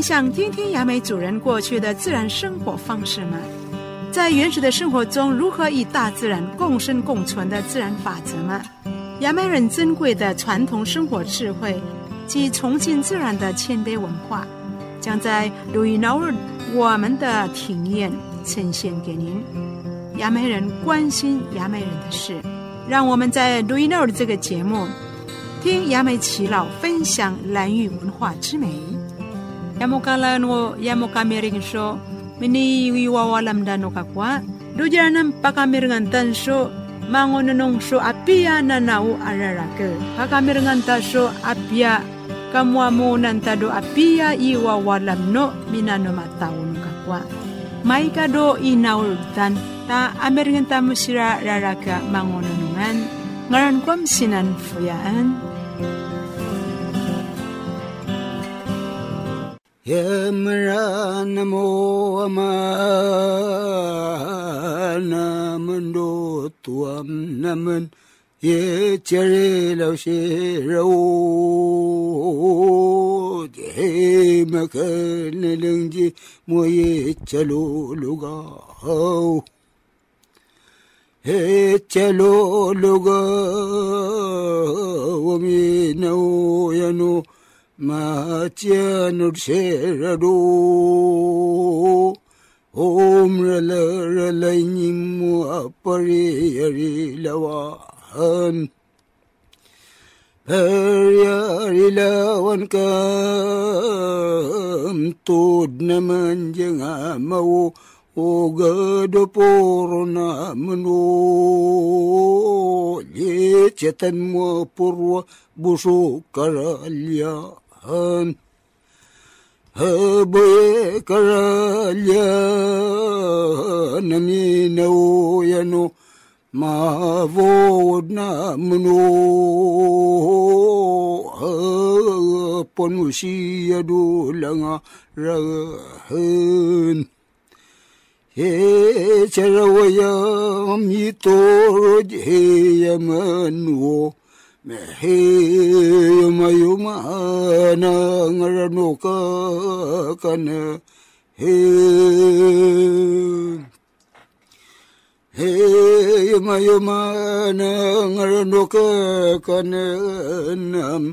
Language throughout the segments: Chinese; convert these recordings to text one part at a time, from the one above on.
你想听听雅美主人过去的自然生活方式吗？在原始的生活中，如何与大自然共生共存的自然法则吗？雅美人珍贵的传统生活智慧及崇敬自然的谦卑文化，将在鲁伊诺尔我们的庭院呈现给您。雅美人关心雅美人的事，让我们在鲁伊诺尔这个节目。听雅美耆老分享兰屿文化之美。亚莫卡兰我亚莫卡米人说，明尼伊娃娃兰达诺卡瓜，杜家人巴卡米人丹说，马我能弄说阿比亚那那乌阿拉拉个，巴卡米人丹说阿比亚。kamwa mo nantado apia iwa walam no hơn. Hơ bê cơ lê nam y nô ya nô ma vô na mno hơ pon mu si ya du la nga ra hơn he chara wa ya, mi to ro je ya man wo mehe yuma yuma na ngarano ka kana he he yuma yuma na ngarano ka nam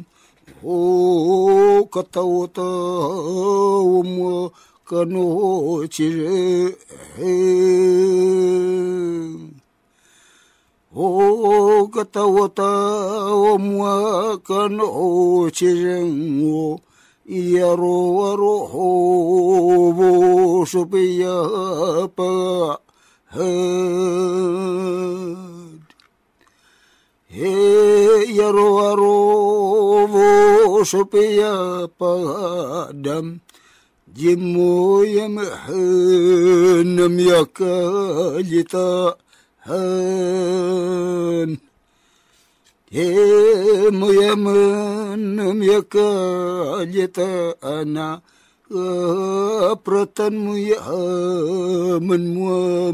o katawata umwa kanu chire he o katawata o muakan o cireng o ia ro ho bo supaya apa had he ia ro ro bo supaya padam jimu yam hanam yakalita Hai, Temu ya menem ya kajeta ana Kepratan mu ya men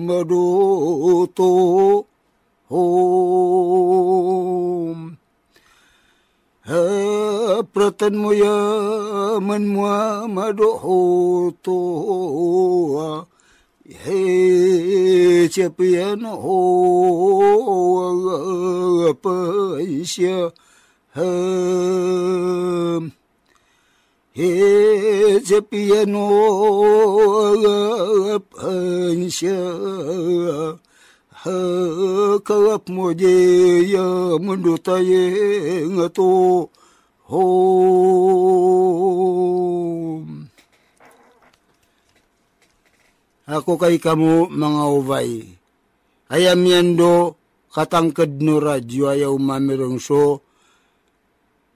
madoto Om Kepratan mu ya men madoto 嘿，这边哦，奔向嘿，嘿，这边哦，奔向嘿，可莫的呀，门路太硬啊，都哦。Ako kay kamu mga uvay. Ayam yan do katangkad no radyo ayaw mamirong so.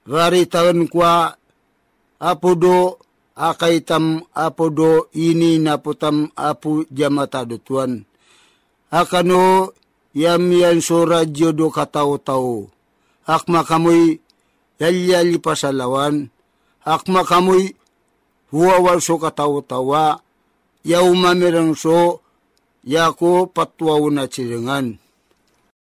Vari taon kwa apo do akay tam apo do ini naputam apo jamata do tuan. Akano yam yan so radyo do kataw-taw. Akma kamoy yalyali pasalawan. Akma kamoy huwawal so kataw-tawa yaw mamirang so yako patwaw na chiringan.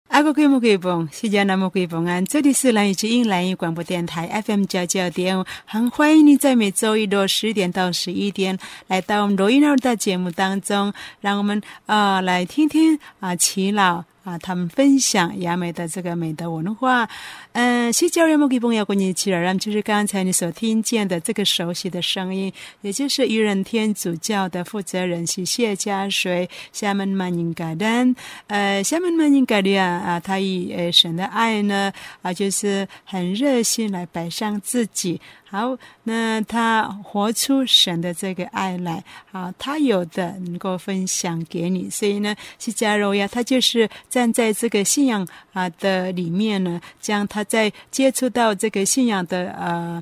阿哥贵木贵蹦，西加南木贵蹦安，这里是蓝雨之音蓝雨广播电台 FM 九九点五，很欢迎你在每周一的十点到十一点来到我们罗伊尔的节目当中，让我们啊来听听啊祈老。啊，他们分享亚美的这个美的文化。嗯，西教人们给朋友过年起了，就是刚才你所听见的这个熟悉的声音，也就是愚人天主教的负责人是谢家水，厦门曼宁嘎丹。呃，厦门曼宁嘎的啊啊，他以呃神的爱呢啊，就是很热心来摆上自己。好，那他活出神的这个爱来，好，他有的能够分享给你，所以呢，西加柔呀，他就是站在这个信仰啊的里面呢，将他在接触到这个信仰的呃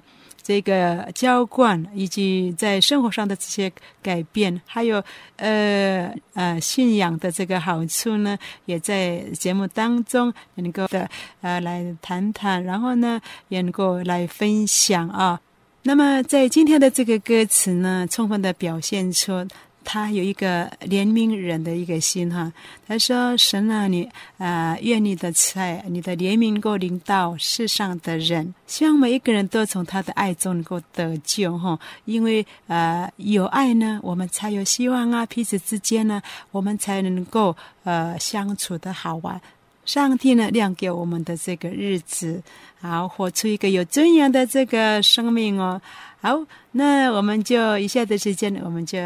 这个浇灌，以及在生活上的这些改变，还有呃呃信仰的这个好处呢，也在节目当中能够的呃来谈谈，然后呢也能够来分享啊。那么在今天的这个歌词呢，充分的表现出他有一个怜悯人的一个心哈。他说：“神啊，你啊，愿你的慈爱、你的怜悯够临到世上的人，希望每一个人都从他的爱中能够得救哈。因为呃，有爱呢，我们才有希望啊，彼此之间呢，我们才能够呃相处的好玩。上帝呢，亮给我们的这个日子。”好，活出一个有尊严的这个生命哦。好，那我们就一下的时间，我们就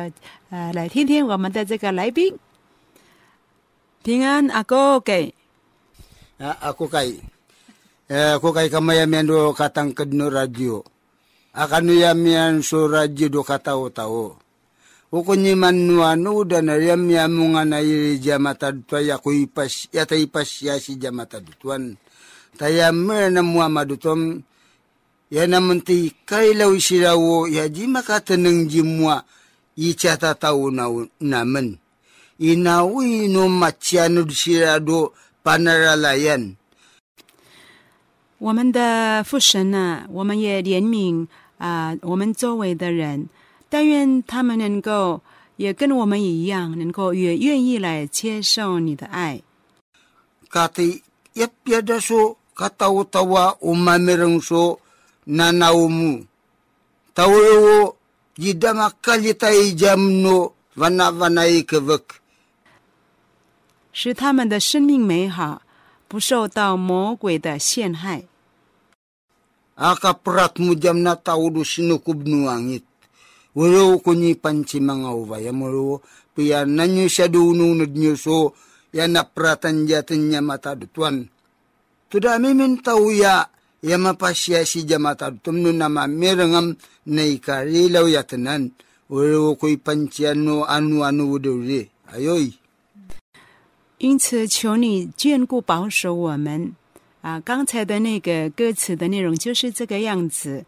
呃来听听我们的这个来宾。平安阿哥给啊，阿哥给，呃，哥给干嘛呀？面都卡当跟诺 radio，阿卡努呀面说 radio 都卡 tahu tahu。Ukunyi manuanu dan ariam ya mungan airi jamata tuan ya kuipas ya taipas ya si jamata tuan. tayammer na muamadutom ya namunti kailaw sirawo ya di makatanang jimwa ichata tau na naman inawi no machiano sirado panaralayan 我们的父神呢，我们也怜悯啊、呃，我们周围的人，但愿他们能够也跟我们一样，能够也愿意来接受你的爱。Kati yap yada so katawa-tawa umamirang so nanaumu. Tawo jidama kalitai jamno vanavanai kevek. 使他们的生命美好，不受到魔鬼的陷害。Akaprat mo jam na taudo sinukub nuangit. Walo ko ni panci mga uvaya mo piya nanyo siya dununod nyo so yan napratan jatin niya matadutuan. Tuda mimin tauya 因此，求你眷顾保守我们啊！刚才的那个歌词的内容就是这个样子。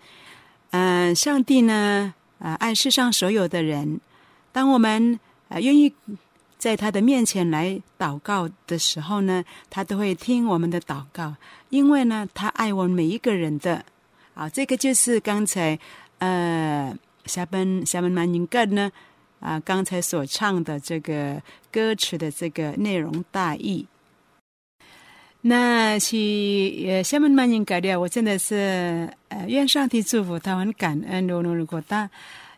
嗯、上帝呢，啊、爱世上所有的人。当我们啊、愿意在他的面前来祷告的时候呢，他都会听我们的祷告，因为呢，他爱我们每一个人的。啊，这个就是刚才呃，下本下本曼宁格呢。啊，刚才所唱的这个歌词的这个内容大意，那是呃，厦门曼宁改的，我真的是呃，愿上帝祝福他，很感恩罗罗果大，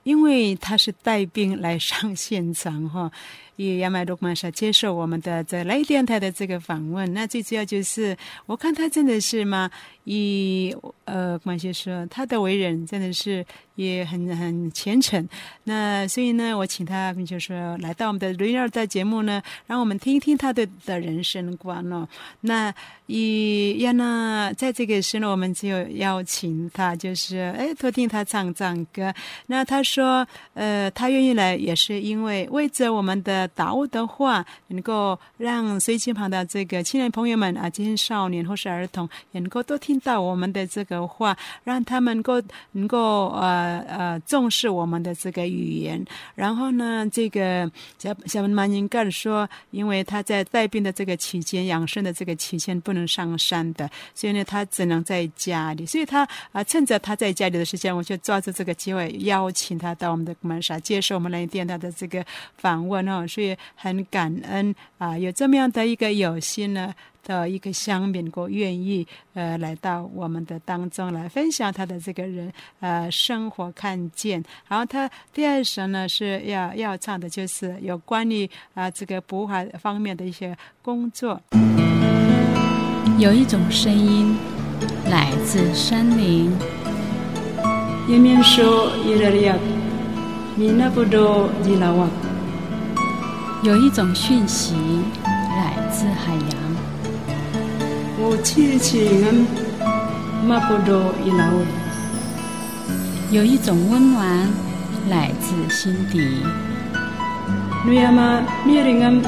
因为他是带兵来上现场哈，也亚麦罗曼莎接受我们的这来电台的这个访问。那最主要就是，我看他真的是嘛，以呃，关先说他的为人真的是。也很很虔诚，那所以呢，我请他就说来到我们的雷尔的节目呢，让我们听一听他的的人生观哦。那以亚呢，在这个时呢，我们就邀请他，就是哎，多听他唱唱歌。那他说，呃，他愿意来，也是因为为着我们的导的话，能够让随机旁的这个青年朋友们啊，青少年或是儿童，能够都听到我们的这个话，让他们够能够呃。呃，重视我们的这个语言，然后呢，这个小小文曼英干说，因为他在带病的这个期间，养生的这个期间不能上山的，所以呢，他只能在家里。所以他啊、趁着他在家里的时间，我就抓住这个机会，邀请他到我们的门上接受我们来电台的这个访问哦。所以很感恩啊，有这么样的一个有心呢的一个乡民，过愿意呃来到我们的当中来分享他的这个人呃生活看见。然后他第二首呢是要要唱的就是有关于啊这个捕海方面的一些工作。有一种声音来自山林。一面说伊有一种讯息来自海洋。我亲亲恩，马不多伊拉瓦。有一种温暖来自心底。努亚玛米林恩，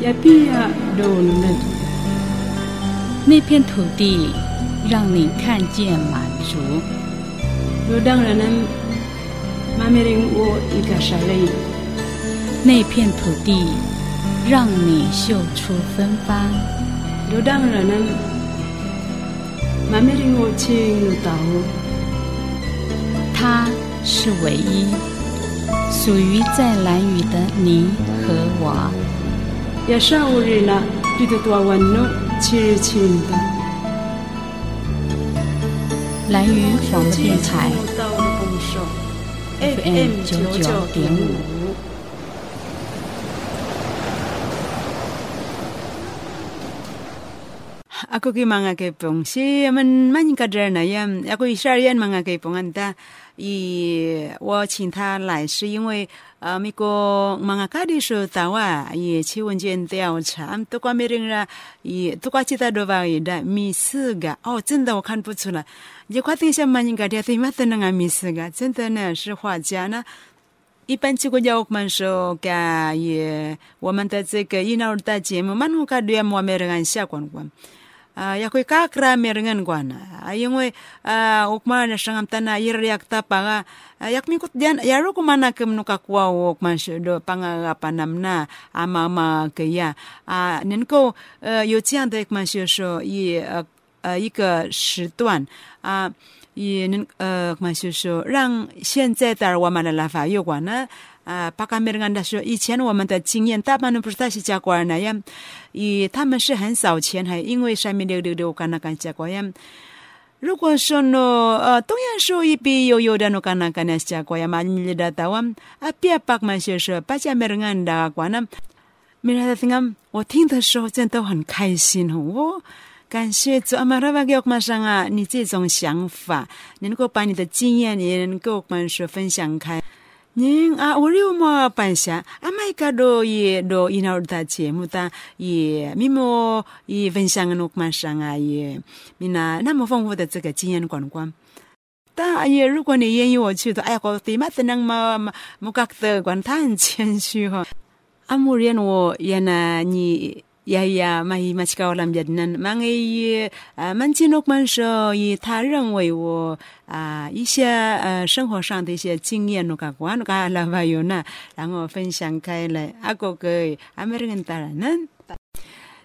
亚比亚多嫩。那片土地让你看见满足。那片土地让你秀出芬芳。它是唯一属于在蓝雨的你和我。蓝雨广播电台 FM 九九点五。Ako ki mga kaipong si man man kadar na yan. Ako ishar yan mga kaipong anta. 以我请他来是因为呃，美国 mga kadi so tawa 也去问卷调查，都关没人啦，也都关其他都话也的米四个哦，真的我看不出来。也快等下蛮应该的，对嘛？等那个米四个，真的呢是画家呢。一般这个叫我们说个也我们的这个医疗的节目，蛮好看的，我们人下关关。Uh, ya koy kakra merengan kwana ayong we uh, ukma na sangam tana iriak ta panga uh, yak mikut dian yaro kumana kem no kakwa ukma do panga panam na ama ama kaya uh, nenko uh, 有这样的嘛就是说一呃呃一个时段啊。也能呃，嘛就是说，让现在的我们的拉法有关呢。啊，巴卡梅人的说，以前我们的经验，大半都不是他是加官那样，以他们是很少钱，还因为上面六六六干那干家官样。如果说呢，呃，东阳说一笔悠悠的 no 干那干那加官样嘛，你的到啊，啊，别巴嘛就是说，巴加梅人的官呢，梅人的听啊，我听的时候真的很开心哦。感谢主阿玛拉巴给我们上啊，你这种想法，你能够把你的经验，你能够我们说分享开。您啊，我有么办下？阿麦卡多也都一脑的节目单也咪么也分享个诺曼上啊也，咪那那么丰富的这个经验观光。但也如果你愿意我去的，哎呀，我对嘛只能嘛嘛木格的管他很谦虚哈。阿姆人我也呢你。呀呀，马伊马奇高兰别 nan，马伊呃，曼吉诺曼说，以他认为我啊一些呃生活上的一些经验，那个我那个拉瓦有呢，然后分享开来，阿哥哥阿美人大人呢。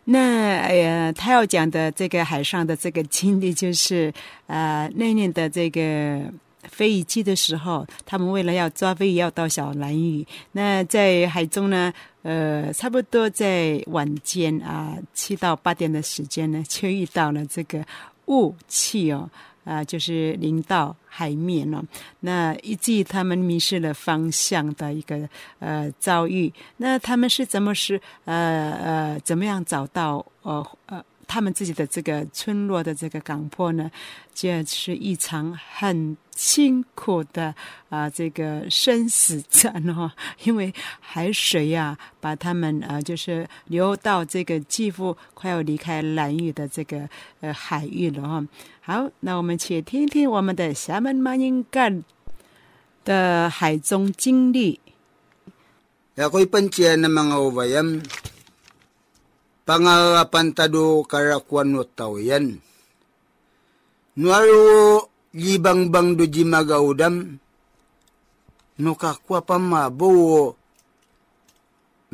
那哎呀，他要讲的这个海上的这个经历，就是呃那年的这个。飞鱼季的时候，他们为了要抓飞鱼，要到小蓝屿。那在海中呢，呃，差不多在晚间啊，七到八点的时间呢，就遇到了这个雾气哦，啊，就是临到海面了。那以及他们迷失了方向的一个呃遭遇。那他们是怎么是呃呃怎么样找到呃呃？他们自己的这个村落的这个港坡呢，这是一场很辛苦的啊，这个生死战哦，因为海水呀，把他们啊，就是流到这个几乎快要离开蓝屿的这个呃海域了哈。好，那我们且听听我们的厦门马英干的海中经历。Pangarapan tado karakuan no tawayan. Nuaro libang bang do jimagaudam, no kakwa pa mabawo,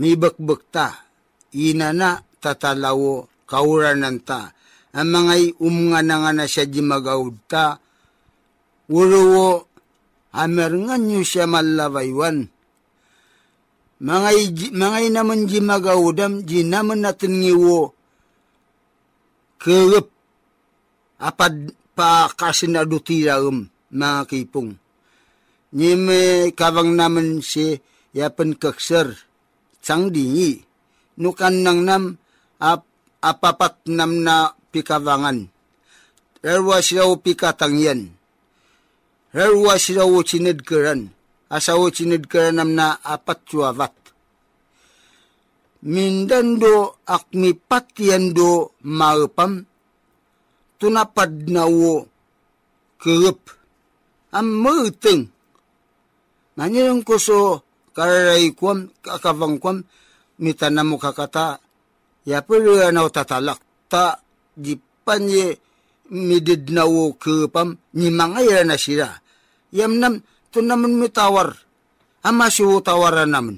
mi bakbakta, inana tatalawo kauranan ta, ang mga umunga na nga na siya jimagaud ta, uruwo, amer nga nyo siya malabaywan, mangai mangai namun ji magaudam ji namun natin ngiwo kerep apad pa kasin aduti raum mga kipong. Ni me kawang naman si yapan kakser sang dingi. Nukan nang nam ap, apapat nam na pikawangan. Erwa siya pikatangyan. Erwa siya o asawo chinidkaran nam na apat chuavat. Mindando akmi patyando maupam tunapad na wo kerep am merteng. Nanyang ko so kararay kwam kakavang kwam mitanamu kakata ya pero na tatalak ta di panye midid na wo kerepam ni mangaya na sira. Tu namun mi tawar ama si wotawar namun.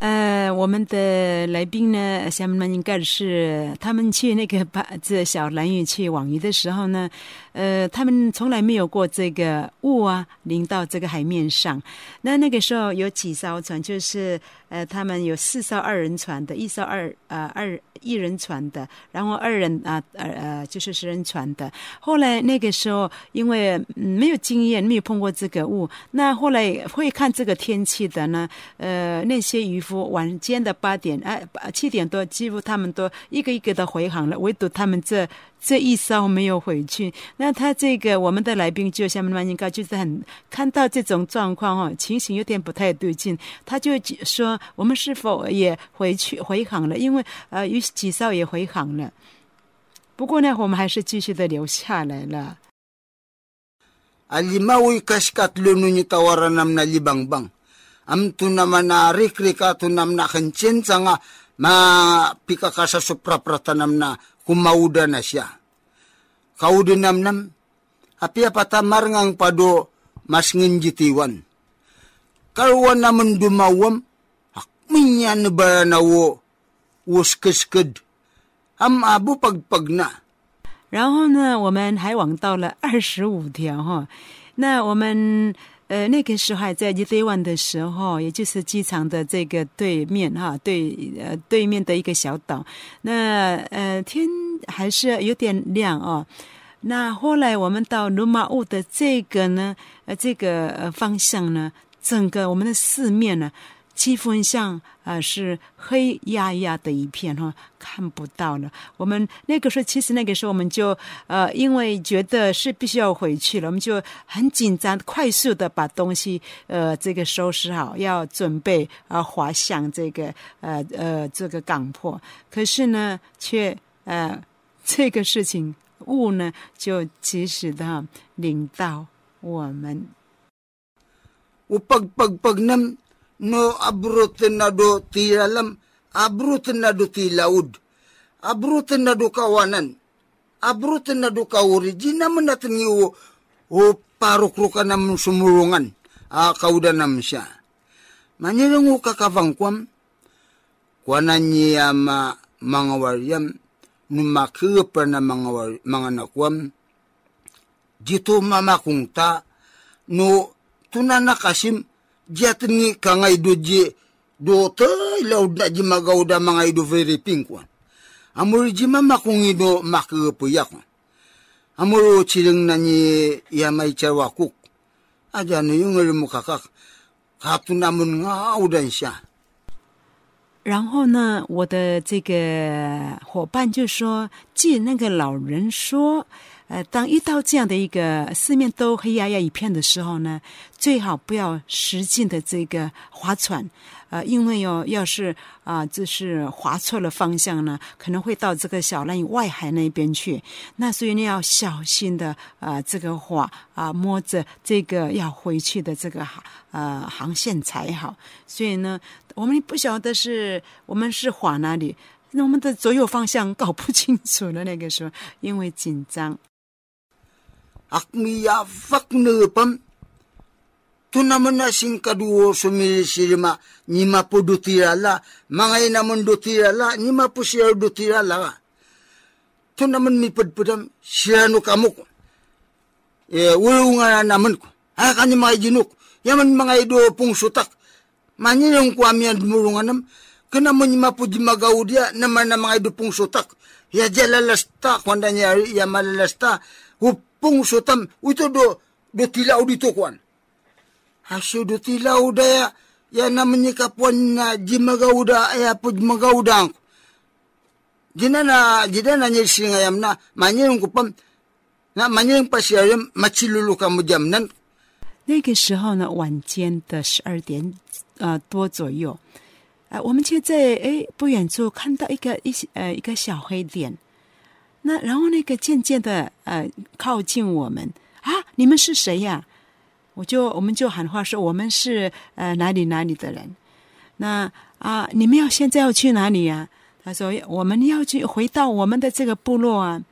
呃，我们的来宾呢，下面应该是他们去那个把这小蓝屿去网鱼的时候呢，呃，他们从来没有过这个雾啊淋到这个海面上。那那个时候有几艘船，就是呃，他们有四艘二人船的，一艘二呃二一人船的，然后二人啊呃呃就是十人船的。后来那个时候因为、没有经验，没有碰过这个雾，那后来会看这个天气的呢，呃，那些渔夫。晚间的八点，哎，七点多，几乎他们都一个一个的回航了，唯独他们这这一艘没有回去。那他这个我们的来宾就像面的曼尼高就是很看到这种状况哦，情形有点不太对劲，他就说我们是否也回去回航了？因为呃有几艘也回航了，不过呢，我们还是继续的留下来了。Kauda nam nam, api apatamar ngang pado mas nginjitiwan. Karwan naman dumawam, akminya na ba na wo, wuskesked. Am abu pagpag na. 然后呢，我们还网到了二十五条哈。那我们 呃那个时候还在 y d a One 的时候，也就是机场的这个对面哈，对呃对面的一个小岛。那呃天还是有点亮哦。那后来我们到罗马屋的这个呢，呃这个方向呢，整个我们的四面呢。几乎像啊、呃、是黑压压的一片哈，看不到了。我们那个时候，其实那个时候我们就呃，因为觉得是必须要回去了，我们就很紧张，快速的把东西呃这个收拾好，要准备啊滑向这个呃呃这个港坡。可是呢，却呃这个事情雾呢就及时的领到我们。我 pag pag pag nam no abrutin na do ti alam, abrutin na do ti laud, abrutin na do kawanan, abrutin na do kauri, di naman natin yung o parukruka naman sumulungan, a kauda naman siya. Manirang o kakavangkwam, kwanan niya ma, mga waryam, numakirpa na mga, war, mga nakwam, dito mamakungta, no tunanakasim, jat ni kangay do je do te laud na ji magaw da mga ido very pink one. Amur ji mama kung ido makipuyak. Amur chiling na ni yamay charwakuk. Aja no yung mo kakak. Kato namun nga audan siya. 然后呢，我的这个伙伴就说：“既那个老人说，呃，当遇到这样的一个四面都黑压压一片的时候呢，最好不要使劲的这个划船，呃，因为哟，要是啊，就是划错了方向呢，可能会到这个小蓝屿外海那边去。那所以你要小心的啊，这个划啊，摸着这个要回去的这个呃航线才好。所以呢，我们不晓得是我们是划哪里。”那我们的左右方向搞不清楚了，那个时候因为紧张。Akmiya fak nepam tu naman na sing kaduo sumisilima ni mapu dutirala mangay naman dutirala ni mapu siya dutirala tu naman mi padpadam siya no kamuk e ulo nga naman ko ha kani mga jinuk yaman mga ido pong sutak Manyirong kwa miyan murunganam, kana mo ni mapuji magaudia naman na mga idupong sutak. Ya jalalasta, kwanda niya ya malalasta, upong sutam, ito do, do tilaw dito kwan. Haso do tilaw daya, ya naman ni kapuan na jimagauda, ya pud magaudang. Jina na, jina na niya singayam na, manyirong kupam, na manyirong pasiyayam, machilulu ka mo jam nan, 那个时候呢，晚间的十二点呃多左右，啊、我们就在诶不远处看到一个一呃一个小黑点， 那然后那个渐渐的呃靠近我们啊，你们是谁呀？我就我们就喊话说我们是呃哪里哪里的人，那啊你们要现在要去哪里呀？他说我们要去回到我们的这个部落啊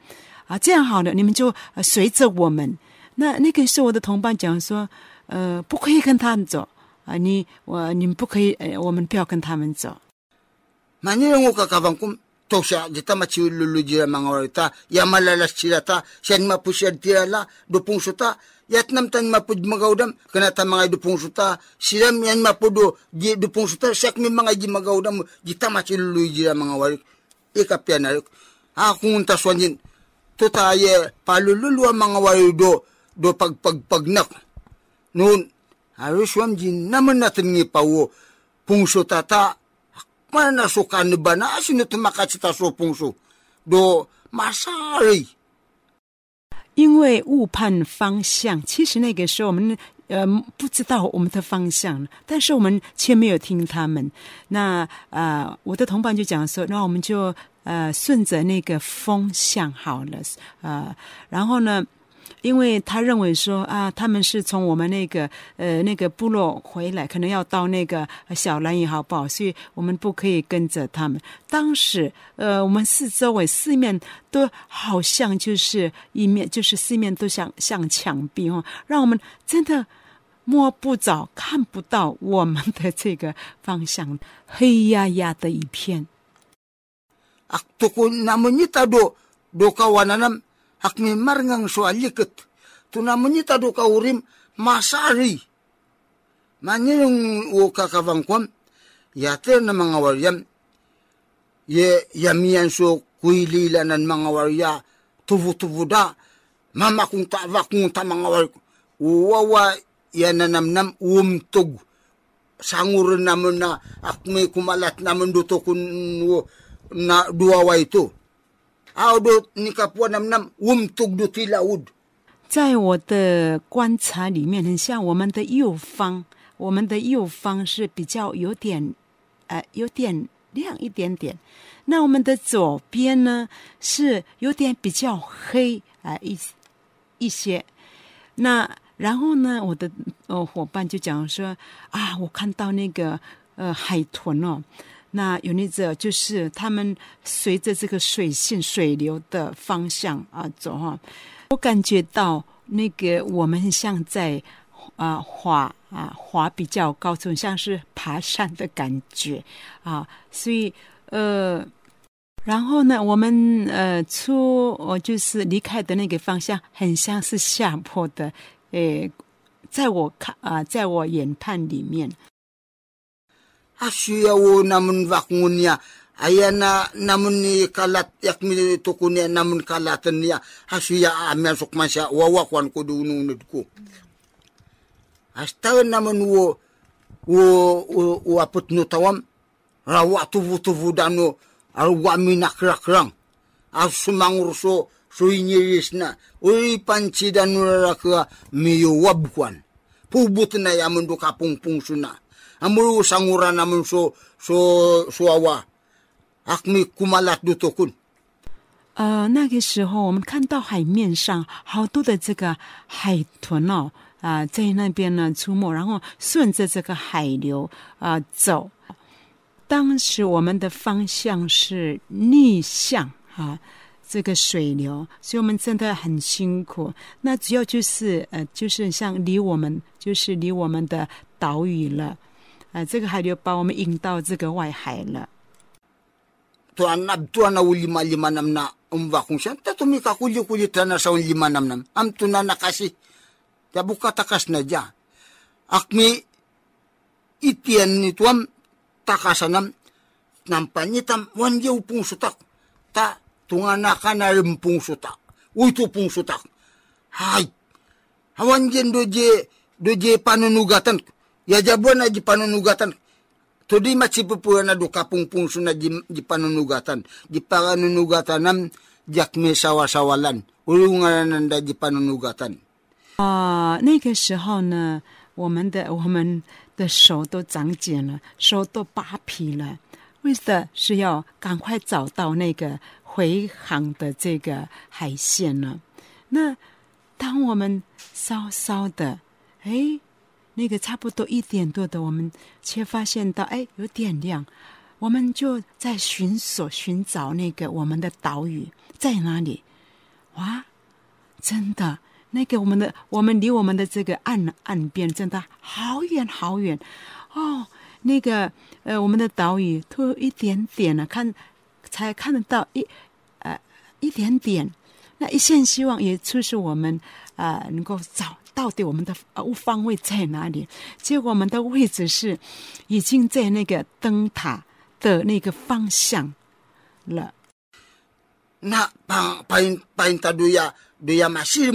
啊这样好了，你们就、随着我们。那那个是我的同伴讲说，呃，不可以跟他们走啊，你我你们不可以，呃，我们不要跟他们走那你让我。To siya, dita machilulu jira mga warita, ya malalas sila ta, siyan mapusyad tira la, dupong suta, yat namtan mapud magaudam, kanata mga dupong suta, silam yan mapudo, di dupong suta, siyak mi mga di magaudam, dita machilulu jira mga warik, ikapya na rik. Akong taswan yun, to tayo, palululu ang mga warik do, pagpagpagnak. Noon, haruswam din naman natin ngi pawo, pungso tata, 因为误判方向，其实那个时候我们呃不知道我们的方向，但是我们却没有听他们。那呃，我的同伴就讲说，那我们就呃顺着那个风向好了，呃，然后呢。因为他认为说啊，他们是从我们那个呃那个部落回来，可能要到那个小兰也好不好，所以我们不可以跟着他们。当时呃，我们四周围四面都好像就是一面，就是四面都像像墙壁哦，让我们真的摸不着、看不到我们的这个方向，黑压压的一片。Ak tukun namun nita do, do kawananam, ak mi marngang so alikot. To namun nita do kaurim, masari. Manya yung o kakavangkwam, yate na mga waryam, ye yamiyan so kuilila ng mga warya, tuvu-tuvu da, mama kung tava kung ta mga warya, uwawa yananamnam umtog. Sangurin naman na ak may kumalat naman duto kun 在我的观察里面，很像我们的右方，我们的右方是比较有点，呃，有点亮一点点。那我们的左边呢，是有点比较黑啊、呃、一一些。那然后呢，我的呃伙伴就讲说啊，我看到那个呃海豚哦，那有那个就是他们随着这个水性水流的方向啊走哈、我感觉到那个我们像在啊、滑啊滑比较高处，像是爬山的感觉啊，所以呃。然后呢，我们呃出我就是离开的那个方向，很像是下坡的，诶，在我看啊、在我眼判里面，Asuya wo namun vakngun niya. Ayan na namun ni kalat yak mi tukun niya namun kalatan niya. Asuya amyan sukman siya wawakwan ko dununod ko. Hasta naman wo wo wo, apot no tawam. Rawa tuvu tuvu dano arwa mi nakrakrang. As sumangurso so inyiris na. Uri panci dano raka miyo wabkwan. Pubut na yaman do kapung pungso na. Amuru sangura naman so so suawa. Akmi kumalat do tokun. 呃，那个时候我们看到海面上好多的这个海豚哦，啊、在那边呢出没，然后顺着这个海流啊、走。当时我们的方向是逆向啊，这个水流，所以我们真的很辛苦。那主要就是呃，就是像离我们，就是离我们的岛屿了，啊、这个海流把我们引到这个外海了。 Tuan na tuan na lima lima nam na umba kung siya. Tatumi ka kuli kuli na sa lima nam nam. Am tuna na kasi. Tabuka takas na dya. Akmi itian ni tuam takasanam nampanyitam wan yaw pung sutak ta tungana kana pung sutak uito pung sutak hay hawan jen doje doje panunugatan ya jabuan aja panunugatan Tudi matsipupuan na do kapung pungso na di, di panunugatan. Di panunugatan jak me sawasawalan. Ulungan nanda di panunugatan. 啊、那个时候呢，我们的我们的手都长茧了，手都扒皮了，为的是要赶快找到那个回航的这个海线呢。那当我们稍稍的，哎，那个差不多一点多的，我们却发现到，哎，有点亮，我们就在寻索寻找那个我们的岛屿在哪里？哇，真的，那个我们的我们离我们的这个岸岸边真的好远好远哦。那个呃，我们的岛屿都一点点了，看才看得到一呃一点点，那一线希望也促使我们呃能够找到底我们的呃方位在哪里？结果我们的位置是已经在那个灯塔的那个方向了。那帮帮帮他对呀，西那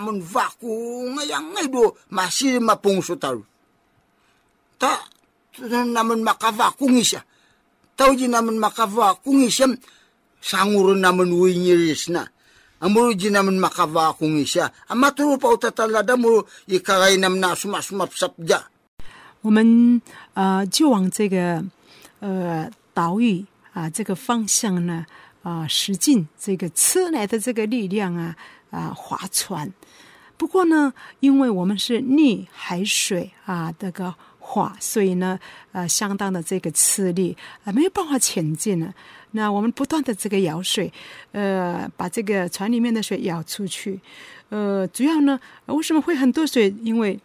么挖，马西，他卡挖苦一下，他就那么马卡挖苦一下，上午那么威尼斯呢。我们呃就往这个呃岛屿啊这个方向呢啊使劲这个吃来的这个力量啊啊划船。不过呢，因为我们是逆海水啊这个划，所以呢呃相当的这个吃力啊没有办法前进了。那我们不断的这个舀水，呃把这个船里面的水舀出去。呃，主要呢为什么会很多水？因为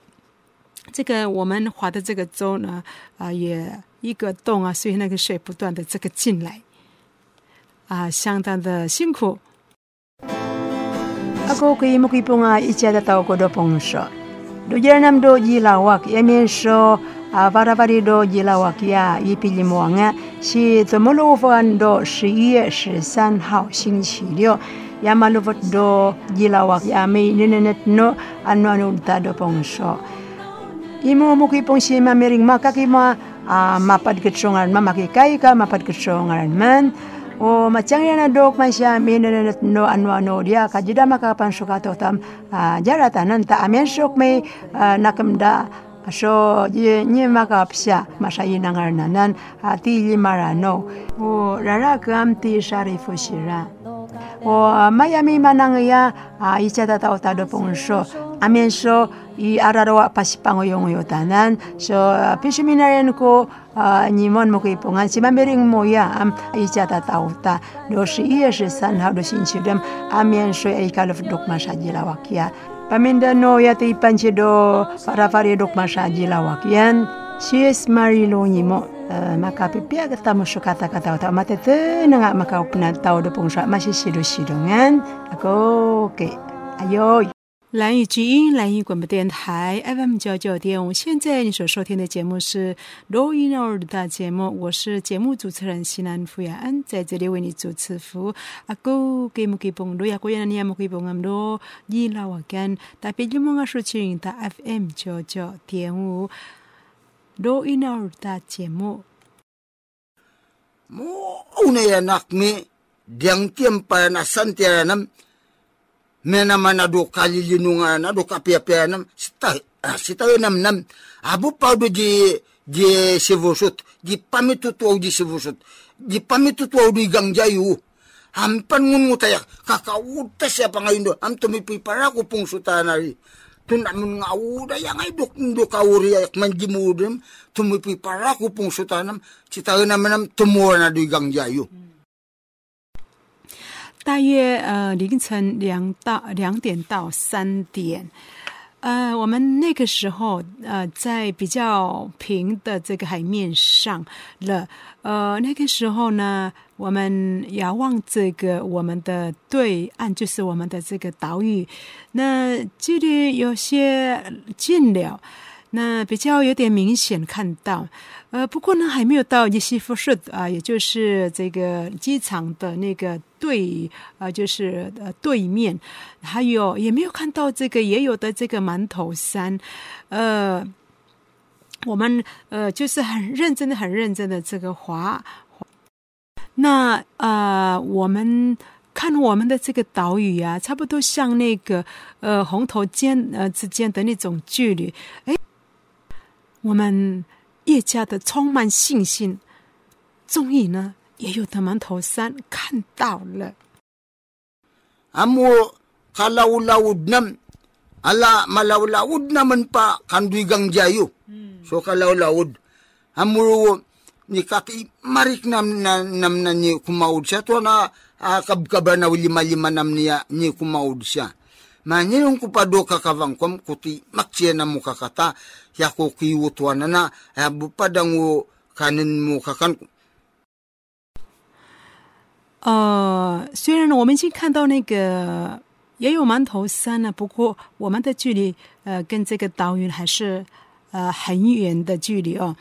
这个我们划的这个舟呢，啊、也一个洞啊，所以那个水不断的这个进来，啊、相当的辛苦。Ako kay mo kipo nga ichada tao ko do pongso. Do nam do jilawak yamen so avaravali do jilawak ya ipili mo nga si tomolo fan do 十一月十三号星期六。Yamaluvot do jilawak ya may ninenet no ano ano ta do pongso. Imo mo kipong si mamiring makakima uh, mapad kitsongan mamakikay ka mapad kitsongan man o macangya na dok man siya minanat no ano ano dia kajida makapan suka to tam uh, jaratanan ta amen sok may uh, nakamda so ye nye makapsya masayi nangarnanan ati limarano o rarakam ti sharifu shira o mayami manangya uh, ichata tao tado pongso amen so i ararawa pasipango yung yotanan so uh, pisuminarin ko uh, nimon mo kipungan si mamiring mo ya am ichata tauta do si iya si san ha do sinchidem amen so ay kalof dok masajila wakya paminda no ya ti panchi do para fari dok masajila wakyan si es marilo nimo Uh, makapipia kata mo so kata kata ta matete na nga makaupna tao do pong sa masisido sidongan ako okay ayo 蓝雨之音，蓝雨广播电台 FM 九九点五。现在你所收听的节目是《r o y i n o r 的节目，我是节目主持人西南福雅安，在这里为你主持福。阿哥给木给帮，罗亚哥也你亚木给帮阿罗，伊拉我干，大别吉蒙阿苏群的 FM 九九点五 r o y i n o r 的节目。莫奥内亚纳米，两点半那三点那么。Me naman na do kalilinungan do kapiapianam sita ah, sita nam nam abu pa do di di sivusut di pamitutuaw di sivusut di pamitutuaw di gangjayu. Hampan ngun ngutayak kakauta siya pa ngayon do am tumipi para ko pong sutanari tu namun nga uda yang ay dok do kauri ayak manjimudem tumipi para ko pong sutanam sita naman nam tumuwa na do gangjayu 大约呃凌晨两到两点到三点，呃，我们那个时候呃在比较平的这个海面上了，呃，那个时候呢，我们遥望这个我们的对岸，就是我们的这个岛屿，那距离有些近了。那比较有点明显看到。呃，不过呢，还没有到耶西弗士啊，也就是这个机场的那个对啊，就是呃对面，还有也没有看到这个也有的这个馒头山，呃，我们呃就是很认真的、很认真的这个滑。那呃，我们看我们的这个岛屿啊，差不多像那个呃红头尖呃之间的那种距离，哎，我们。越加的充满信心，终于呢，也有的们头三看到了。阿莫卡拉乌拉乌那阿拉马拉乌拉乌那门巴看对刚加油，嗯说卡拉乌拉乌，阿莫罗你卡皮马里克那那那那尼库马乌加托那阿卡布卡巴那乌里马里马那尼亚尼库马乌加，马尼用库巴多卡卡方库库提马切那穆卡卡塔，亚库基乌托那那阿布巴当乌卡尼穆卡卡库。呃，虽然呢，我们已经看到那个也有馒头山呢，不过我们的距离呃跟这个岛屿还是呃很远的距离哦。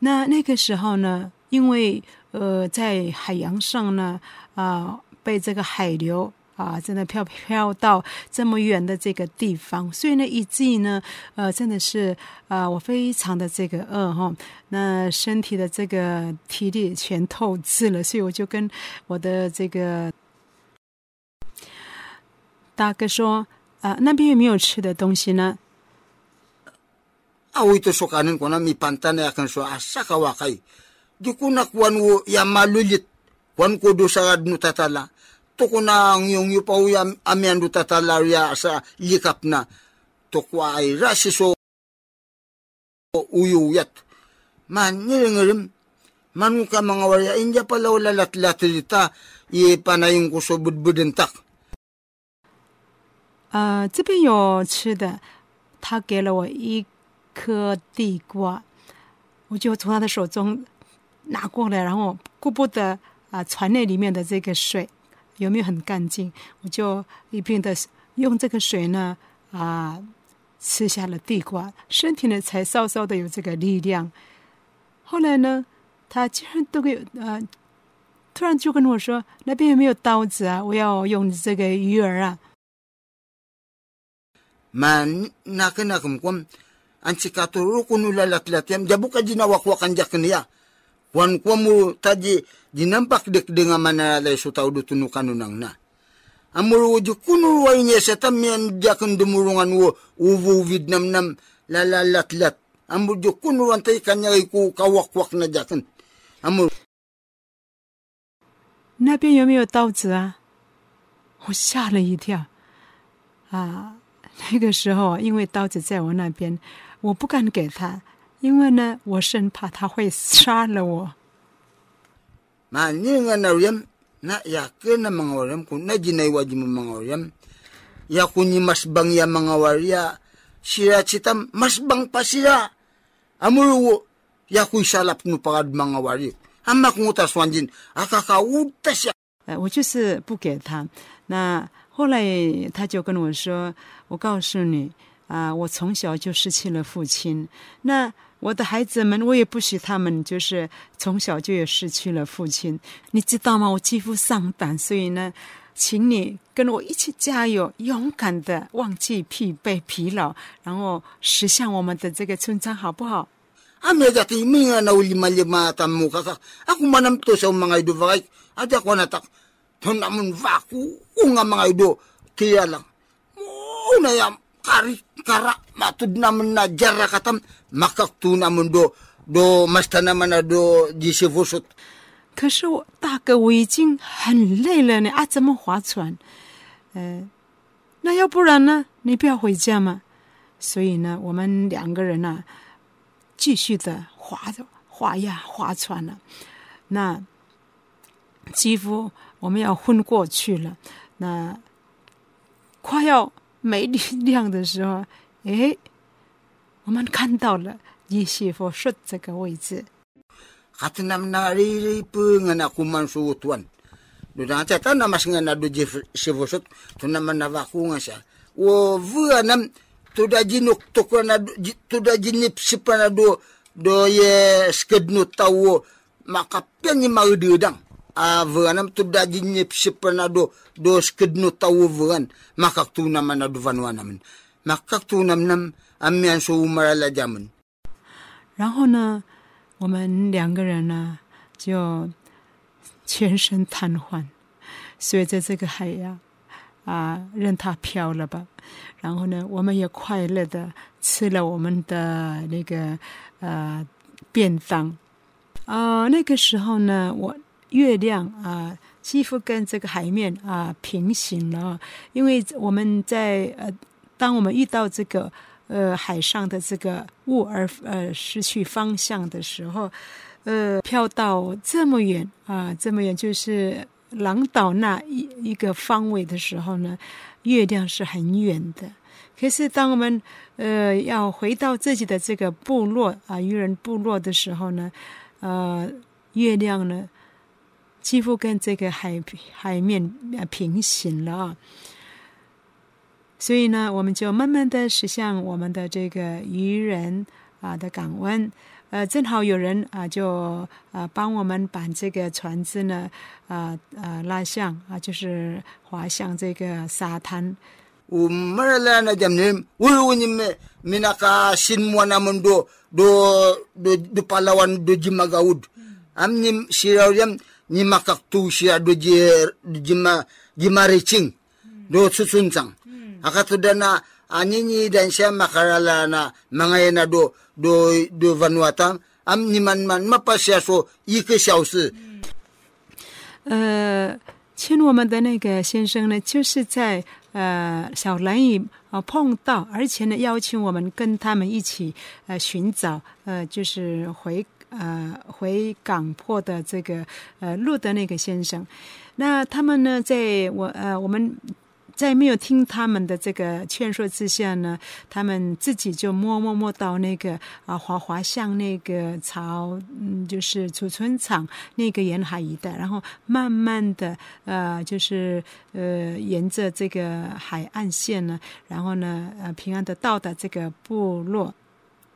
那那个时候呢，因为呃在海洋上呢啊被这个海流。啊，真的飘飘到这么远的这个地方，所以呢，一季呢，呃，真的是啊，我非常的这个饿哈，那身体的这个体力全透支了，所以我就跟我的这个大哥说啊，那边有没有吃的东西呢？啊，我都说可能可能米 pantan 单的，跟说啊，啥个话可以？就可 toko na ang yung yupaw yam amian do tatalarya sa likap na toko ay rasiso uyuyat man ngiringirim manu ka mga warya inja pala wala latlatrita i panayong ko so budbudentak 呃，这边有吃的，他给了我一颗地瓜，我就从他的手中拿过来，然后顾不得啊船内里面的这个水，有没有很干净？我就一边的用这个水呢啊，吃下了地瓜，身体呢才稍稍的有这个力量。后来呢，他竟然都给呃，突然就跟我说：“那边有没有刀子啊？我要用这个鱼饵啊。” Man nakanakum kum an sikaturo kunula latlatyam jabu ka jinawakwakan jak niya. Wan kwamu taji dinampak dek dengan mana lay su tau dutunu kanunang na. Amuru ju kunu wa inya sa tamian jakan dumurungan wo uvu vid nam nam lalalat lat. Amuru ju kunu antay kanya ku kawakwak na jakan. Amuru 那边有没有刀子啊？我吓了一跳啊！那个时候，因为刀子在我那边，我不敢给他，因为呢，我生怕他会杀了我。那两个老人，那也跟那么多人，那几年我就没那么多人，要困是更呀，忙个娃呀，谁家吃汤，更忙怕谁呀？啊木鲁，要会耍了，不不把个忙个娃，阿妈给我打金，阿卡卡乌打西。哎，我就是不给他。那后来他就跟我说：“我告诉你啊，我从小就失去了父亲。”那我的孩子们，我也不许他们，就是从小就有失去了父亲，你知道吗？我几乎丧胆，所以呢，请你跟我一起加油，勇敢的忘记疲惫、疲劳，然后驶向我们的这个村庄，好不好？Ame dati minga na ulima lima tamu kaka. Ako manam to sa mga ido vakay. Ate ako natak. Tunamun vaku. Unga mga ido. Kaya lang. Muna yam. 可是我大哥，我已经很累了呢啊！怎么划船？呃，那要不然呢？你不要回家吗？所以呢，我们两个人呢，继续的划着划呀划船了。那几乎我们要昏过去了。那快要没力量的时候，哎。我们看到了耶西佛说这个位置。Katinam na riri po nga na kuman suutuan. Do na ta na mas nga na do jef sivosot to naman na vaku nga siya. Wo vua nam tuda jinuk tukana tuda jinip sipana do do ye skedno tawo makapian ni maududang a veranam tuda jinip sipana do do skedno tawo veran makaktu nama na do vanwanamen makaktu nam nam amian so umarala jaman 然后呢，我们两个人呢就全身瘫痪，随着这个海洋啊，任它飘了吧。然后呢，我们也快乐的吃了我们的那个呃便当。啊，那个时候呢，我月亮啊几乎跟这个海面啊平行了，因为我们在呃，当我们遇到这个呃海上的这个雾而呃失去方向的时候。呃，飘到这么远啊，这么远，就是狼岛那一一个方位的时候呢，月亮是很远的。可是当我们呃要回到自己的这个部落啊，渔人部落的时候呢，呃，月亮呢几乎跟这个海海面平行了啊，所以呢，我们就慢慢的驶向我们的这个渔人啊的港湾。呃，正好有人啊，就啊帮我们把这个船只呢啊啊拉向啊，就是划向这个沙滩。Siraw yam nyimakak tu siya do je jima jimaricing do susunsang akatudana anyinyi dan siya makarala na mga yana do do do Vanuatu am ni man man ma pa xia 说一个小时。呃，牵我们的那个先生呢，就是在呃小蓝屿啊碰到，而且呢邀请我们跟他们一起呃寻找呃就是回呃回港坡的这个呃路的那个先生。那他们呢，在我呃我们。在没有听他们的这个劝说之下呢，他们自己就摸摸摸到那个啊，滑滑向那个朝，嗯，就是储存厂那个沿海一带，然后慢慢的呃，就是呃，沿着这个海岸线呢，然后呢，呃，平安的到达这个部落。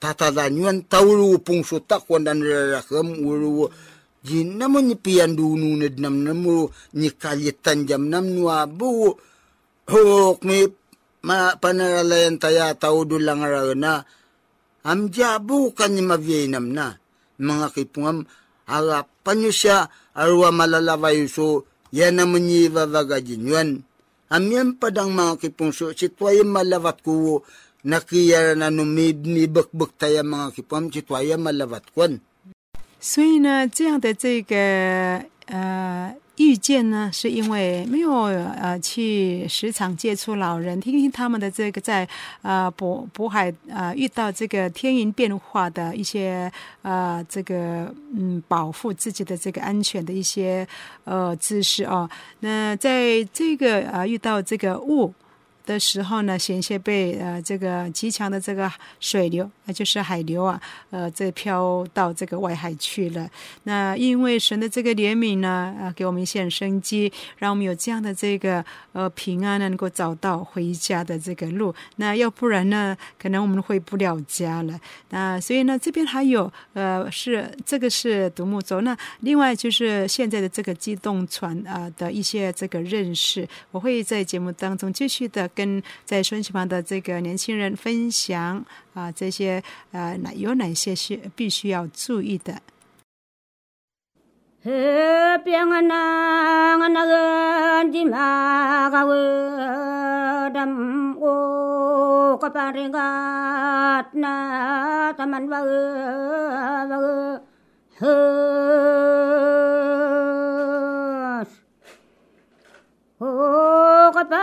tata danyuan taulu upung so takwan dan rarakam uru jina mo nyi piyan dununid nam namu nyi kalitan jam nam nuwa bu hok me ma panaralayan taya taudo lang na am jabu kanya mavienam na mga kipungam ala panyo siya arwa malalaway so yan naman niya vavagajin yun amyan padang mga kipungso sitwayan malavat ko 所以呢，这样的这个呃遇见呢，是因为没有呃去时常接触老人，听听他们的这个在呃渤渤海呃遇到这个天云变化的一些呃这个嗯保护自己的这个安全的一些呃知识哦。那在这个呃遇到这个雾。的时候呢，险些被呃这个极强的这个水流，那就是海流啊，呃，这飘到这个外海去了。那因为神的这个怜悯呢，啊，给我们一线生机，让我们有这样的这个呃平安呢，能够找到回家的这个路。那要不然呢，可能我们回不了家了。那所以呢，这边还有呃是这个是独木舟，那另外就是现在的这个机动船啊的一些这个认识，我会在节目当中继续的。跟在收音机旁的这个年轻人分享啊，这些呃，哪有哪些需必须要注意的。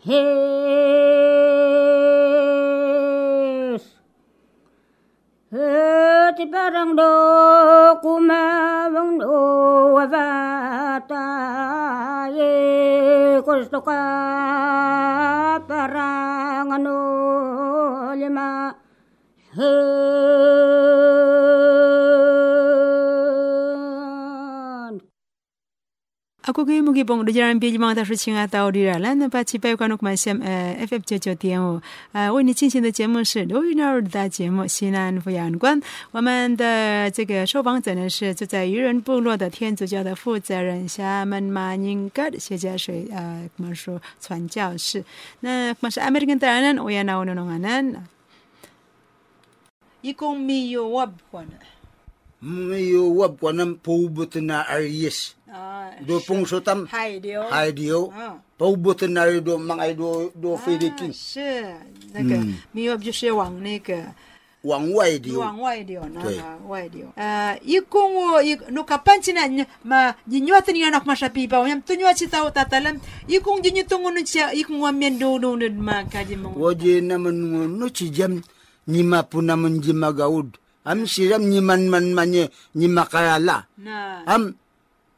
Hees. Heti perang do kuma wang do wavata ye kustoka perang anu lima. Hees. 阿古给木给蹦的家人别忘的是亲爱到的人，那把七百块诺克曼线呃 FF 九九点五呃为你进行的节目是刘玉那儿的节目西南抚养观，我们的这个受访者呢是住在渔人部落的天主教的负责人夏门马宁格谢家水呃我们说传教士，那我们是 American 的人，我也拿我弄安呢。一共没有我不管的 Ngayo wab ko ng paubot na Aries. 啊，Do pong sutam 海流 hai dio. 嗯。Paubot na rin do mga do do Philippines. 是那个嗯没有，就是往那个 Wang wai dio. 往外流，那对个外流。呃，一共我一 no kapan sina ma jinyo tani anak ma sapi pa yam tunyo si tao tatalam ikong jinyo tungo no siya ikong wa men do do ma kaji mo. Waje naman no ci jam nima po naman di magaud. Am siram niman man manye ni makarala. Na. Am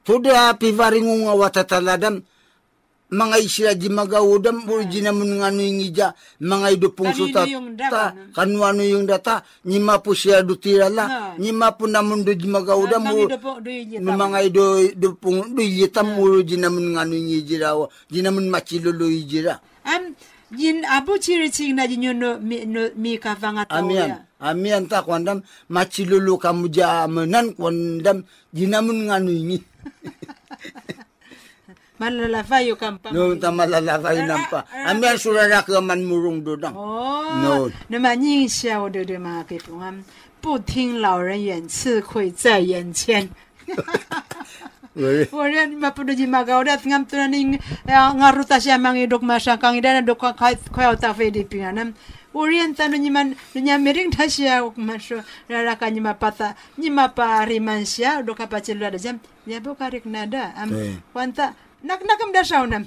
tuda pivaringo nga watataladam mga isira di magaudam urji naman nga no yung ija mga idupong Kanino suta yung data, ta no? kanwano yung data nima po siya dutirala Na. nima po naman do di magaudam Mangi ur- do po do yi no mga ido dupong do yitam urji naman nga no yung ijira wa di naman machilolo ijira Am yin abu chiri ching na jinyo no mi no mi ka vanga tao Amian. ya. Amian ta kwandam machilulu kamu jamenan kwandam jinamun nganunyi. Malala fayo kampang. No ta malalakay nampa. Amian surara ka man murung dodang. 哦 No 那么印象我对对嘛，给朋友不听老人言，吃亏在眼前。Wala. Wala ni mapuno di magawda ngam tu ning ngaruta siya mangi dok masa kang ida dok ka ka ta fe di pinanam. Orient tanu ni man nya mering ta siya maso rara ka ni mapata ni mapa riman siya dok ka pacil ada jam ya bo karik nada am Eh. Wanta nak nakam da saunam.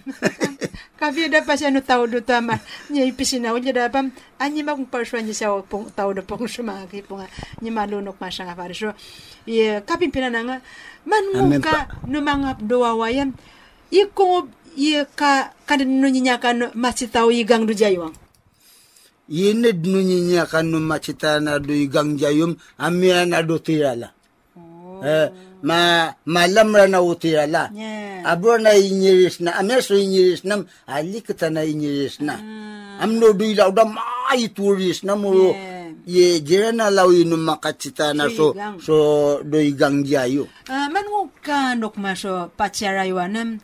Kavi da pa siya no tau do tama ni ipisina o da pam anyi ma kung perswa ni siya pong tau da pong suma ki pong ni malunok masa nga pare so ye kapin pinananga man Amen ka no mga doawayan iko ye ka kadin no niya ka no masitaw igang do jaywang Yinid nunyinya kanu macita na do igang jayum amian na do tirala. Eh, ma malam ra na utirala. yeah Abo na inyiris na, amir so inyiris nam, ali kita na inyiris na. Amno do ilaw da may turis na mo. Yeah. Ye, jira na law inu makachita na so, so do igang jayo. Ah, man ngo ka nok maso patsaraywanam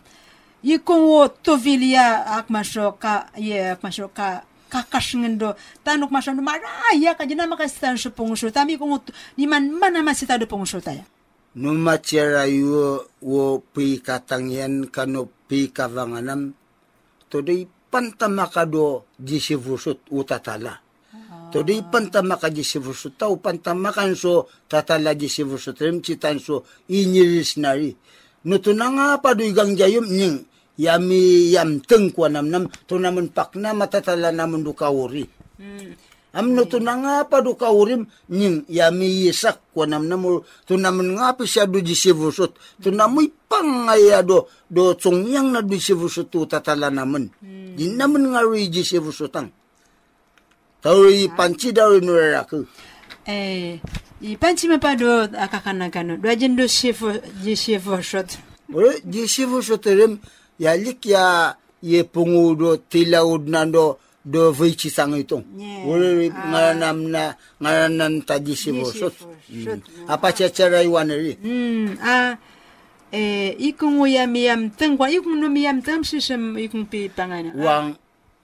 iko wo tovilia ak maso ka ye ak maso ka kakasngendo tanok maso maraya ka jina makastan so tami ngo ni man mana masita do pungso taya No machira yu wo pi katangyan kano pi kavanganam. Today pantama ka do jisivusut utatala. Today pantama ka jisivusut tau pantama kan so tatala jisivusut rem citan so inyiris nari. No tunanga pa do igang jayum nying yami yam teng kwa nam nam to naman pakna matatala naman do kawuri. Am no to na nga pa do kaurim ning yami yisak ko nam namo to naman nga pa siya do di sivusot to namoy pangaya do do tsongyang na do sivusot to tatala naman di naman nga ri di sivusotang Tauri panci daw nuraraku. eh i panchi ma pa do akakana kano do ji shifo shot Ore di sivusot rem yalik ya ye pungu do tilaud na do do vici sang itong. Yeah. Ore ngaranam na ngaranan ta di sivusot. sivusot. Apa cara iwan ri? 嗯啊，诶，一共我也没养等过，一共都没养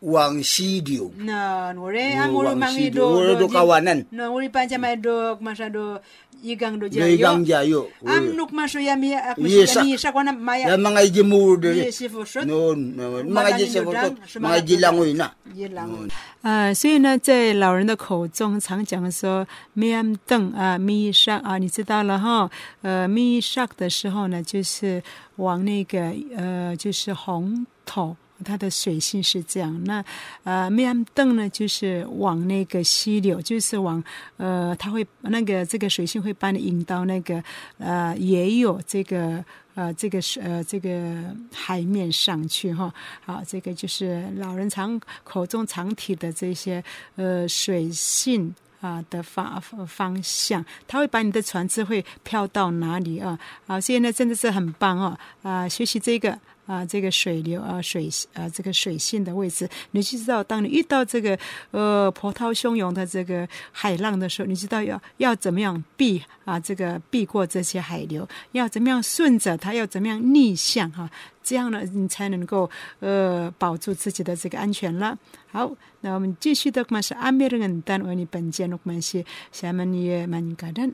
等是什么？一共被帮啊？Wang wang sidio. Na, ngore Oh, ang ngore wang mangi sidio. do. Ngore do kawanan. Na, ngore pa jama do masyado igang do Legang jayo. jayo. Am nuk maso yami ak Yes, yami sa kwana maya. Ya mga ijimur de. Yes, si fosot. No, no, mga Malanin ijimur do dang, to, sumalat mga do jilangoy na. 一郎。嗯呃，所以呢，在老人的口中常讲说 i am 邓啊 i s h 啊，你知道了哈。呃 i s h 的时候呢，就是往那个呃，就是红头。它的水性是这样，那呃，面灯呢，就是往那个溪流，就是往呃，它会那个这个水性会把你引到那个呃，也有这个呃，这个是呃，这个海面上去哈。好，这个就是老人常口中常提的这些呃水性。啊的方方向，它会把你的船只会飘到哪里啊？啊，所以呢，真的是很棒哦！啊，学习这个啊，这个水流啊，水啊，这个水性的位置，你就知道，当你遇到这个呃波涛汹涌的这个海浪的时候，你知道要要怎么样避啊，这个避过这些海流，要怎么样顺着它，要怎么样逆向哈、这样呢，你才能够呃保住自己的这个安全了。好，那我们继续的嘛是阿米人但我们本节的嘛是下面也蛮感人。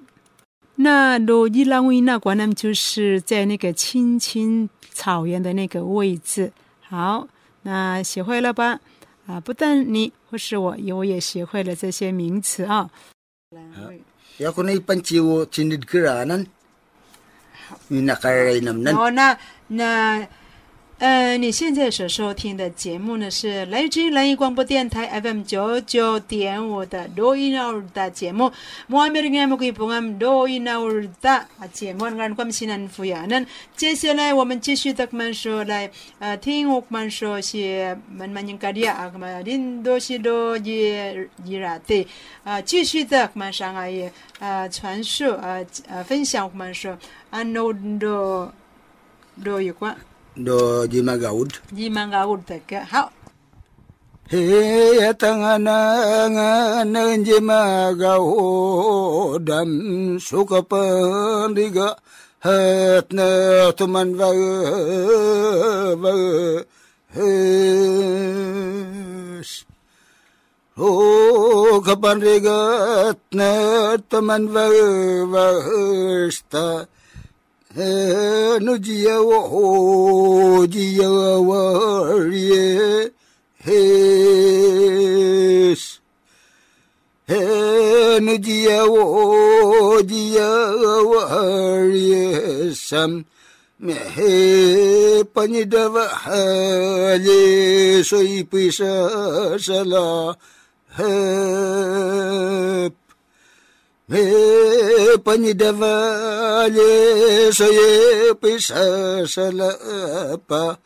那罗伊拉维那关呢，就是在那个青青草原的那个位置。好，那学会了吧？啊，不但你或是我，我也学会了这些名词啊。Ya ko na ipanchiwo chinid kiranan. Yung nakaray namnan. 哦，那那呃，你现在所收听的节目呢是来自于蓝艺广播电台 FM 九九点五的《罗伊纳尔的节目》。我们的节目可以播放《罗伊纳尔的节目》，我们新人抚养。那接下来我们继续的我们说来，呃，听我们说些慢慢应该的啊，我们林多西多也依然对，啊，继续的我们上啊也，呃，传授，呃，呃，分享我们说，安诺的罗有关。do jima gaud jima gaud take how he yatangana nganan jima gaud dam sukapandiga het na tuman va va O kapan regat na tuman va va sta nujiye wo hojiye warriye hes nujiye wo hojiye warriye sam mehe panidava hale soy pisa sala hep me panidavale soye pisa salapa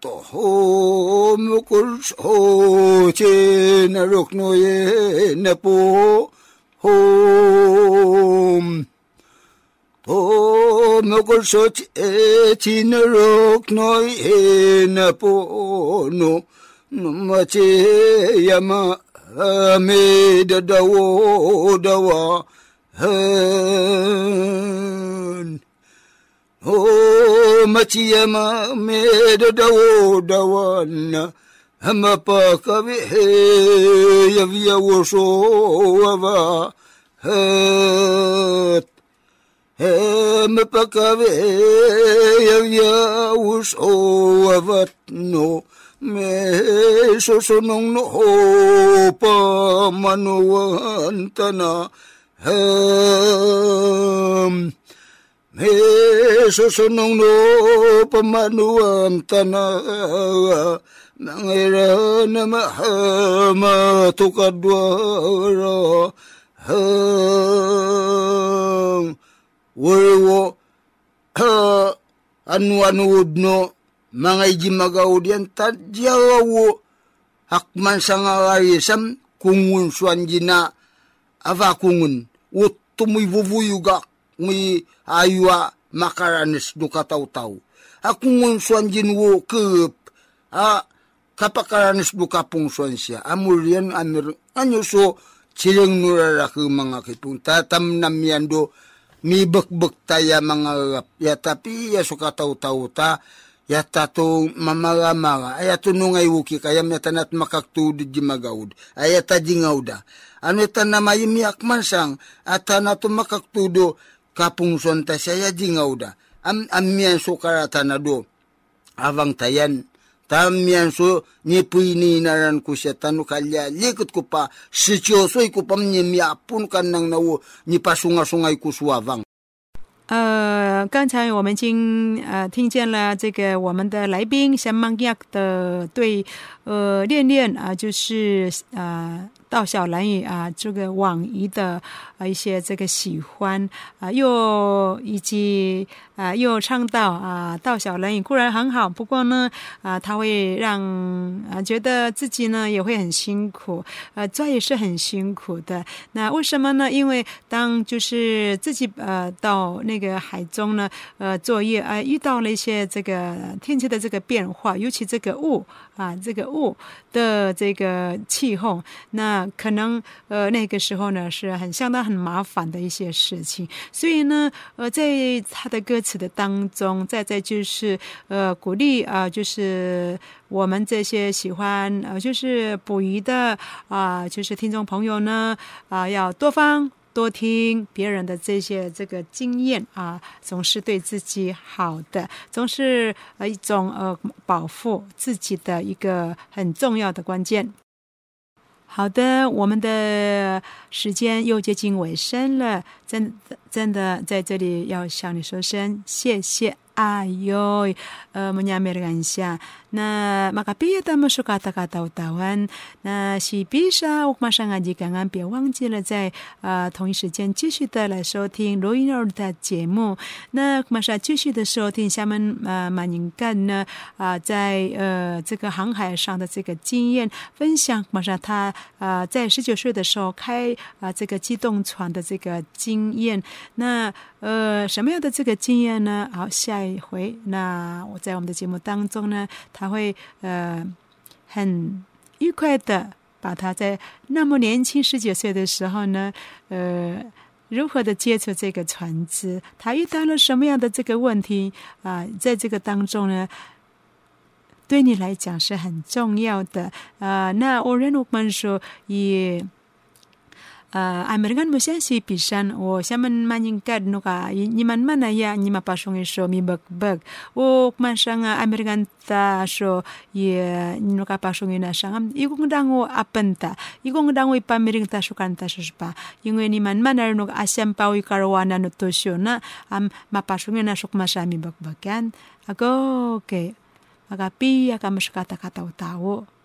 toho mukul so che na rokno ye na po hom to mukul so che na rokno ye na po no no mache yama me da dawo dawa hen o oh, matiyama meda dawo dawan hama pa kavi he yavya woso wava hat. Hama pa kavi he yavya woso wavat no. Me so so nong no pa manu antana. hat ham me susunong no pamanuan tanah nangira na mahama tukadwara ham warwo ha anwanuod no mga ijimagaw diyan tadyawawo hakman sa nga kung unsuan jina ava kungun ut tumuy vuvuyuga muy aywa makaranes do kataw-taw akungun suan jin wo kup a kapakaranes do kapung suan siya amurian amir anyo so chileng nurara ke mga kitong tatam namyan do mi bek-bek taya mga rap ya tapi ya suka tahu-tahu ta Yatta to mamara mara. Ayatu ngai wuki kayam yatanat makaktu jimagaud. Ayata jingauda. Anu tanam ayim yak mansang. Atanatu makaktudo kapung sonta saya jingauda. Am amian sukara tanado. Avang tayan. Tamian su nyepui ni naran ku setanu kalya likut ku pa secioso ku pam nyemia pun kanang nawo sungai ku suawang. 呃，刚才我们已经呃听见了这个我们的来宾像曼亚的对呃恋恋啊，就是啊。到小蓝鱼啊，这个网易的啊一些这个喜欢啊，又以及啊又唱到啊到小人固然很好，不过呢啊他会让啊觉得自己呢也会很辛苦，呃这也是很辛苦的。那为什么呢？因为当就是自己呃到那个海中呢呃作业啊，遇到了一些这个天气的这个变化，尤其这个雾啊这个雾的这个气候那。可能呃那个时候呢是很相当很麻烦的一些事情，所以呢呃在他的歌词的当中，再再就是呃鼓励啊，就是我们这些喜欢呃就是捕鱼的啊，就是听众朋友呢啊要多方多听别人的这些这个经验啊，总是对自己好的，总是呃一种呃保护自己的一个很重要的关键。好的，我们的时间又接近尾声了，真真的在这里要向你说声谢谢。ayo uh, menyampaikan siya na makapiyat mo sa kata-kata-utawan na 喜必杀我马上啊，你刚刚别忘记了在呃同一时间继续的来收听罗伊尔的节目。那马上继续的收听下面呃马宁干呢啊、在呃这个航海上的这个经验分享，马上他啊、在十九岁的时候开啊、这个机动船的这个经验。那呃什么样的这个经验呢？好，下一回那我在我们的节目当中呢，他会呃很愉快的把他在那么年轻十九岁的时候呢，呃如何的接触这个船只，他遇到了什么样的这个问题啊，在这个当中呢，对你来讲是很重要的啊。那我认为说也。Uh, Amerikan mo siya si pisan o siya man maningkad no ka ni man man ya ni mapasong iso mi bagbag o man siya nga Amerikan ta so ye no ka pasong ina siya ngam igong dango apenta igong dango ipamiring ta so kan ta so pa yung ni man man no asyam pa wi karwana no to syo na am mapasong ina sok masami bagbagyan ako okay magapi ya kamasyakata kataw-tawo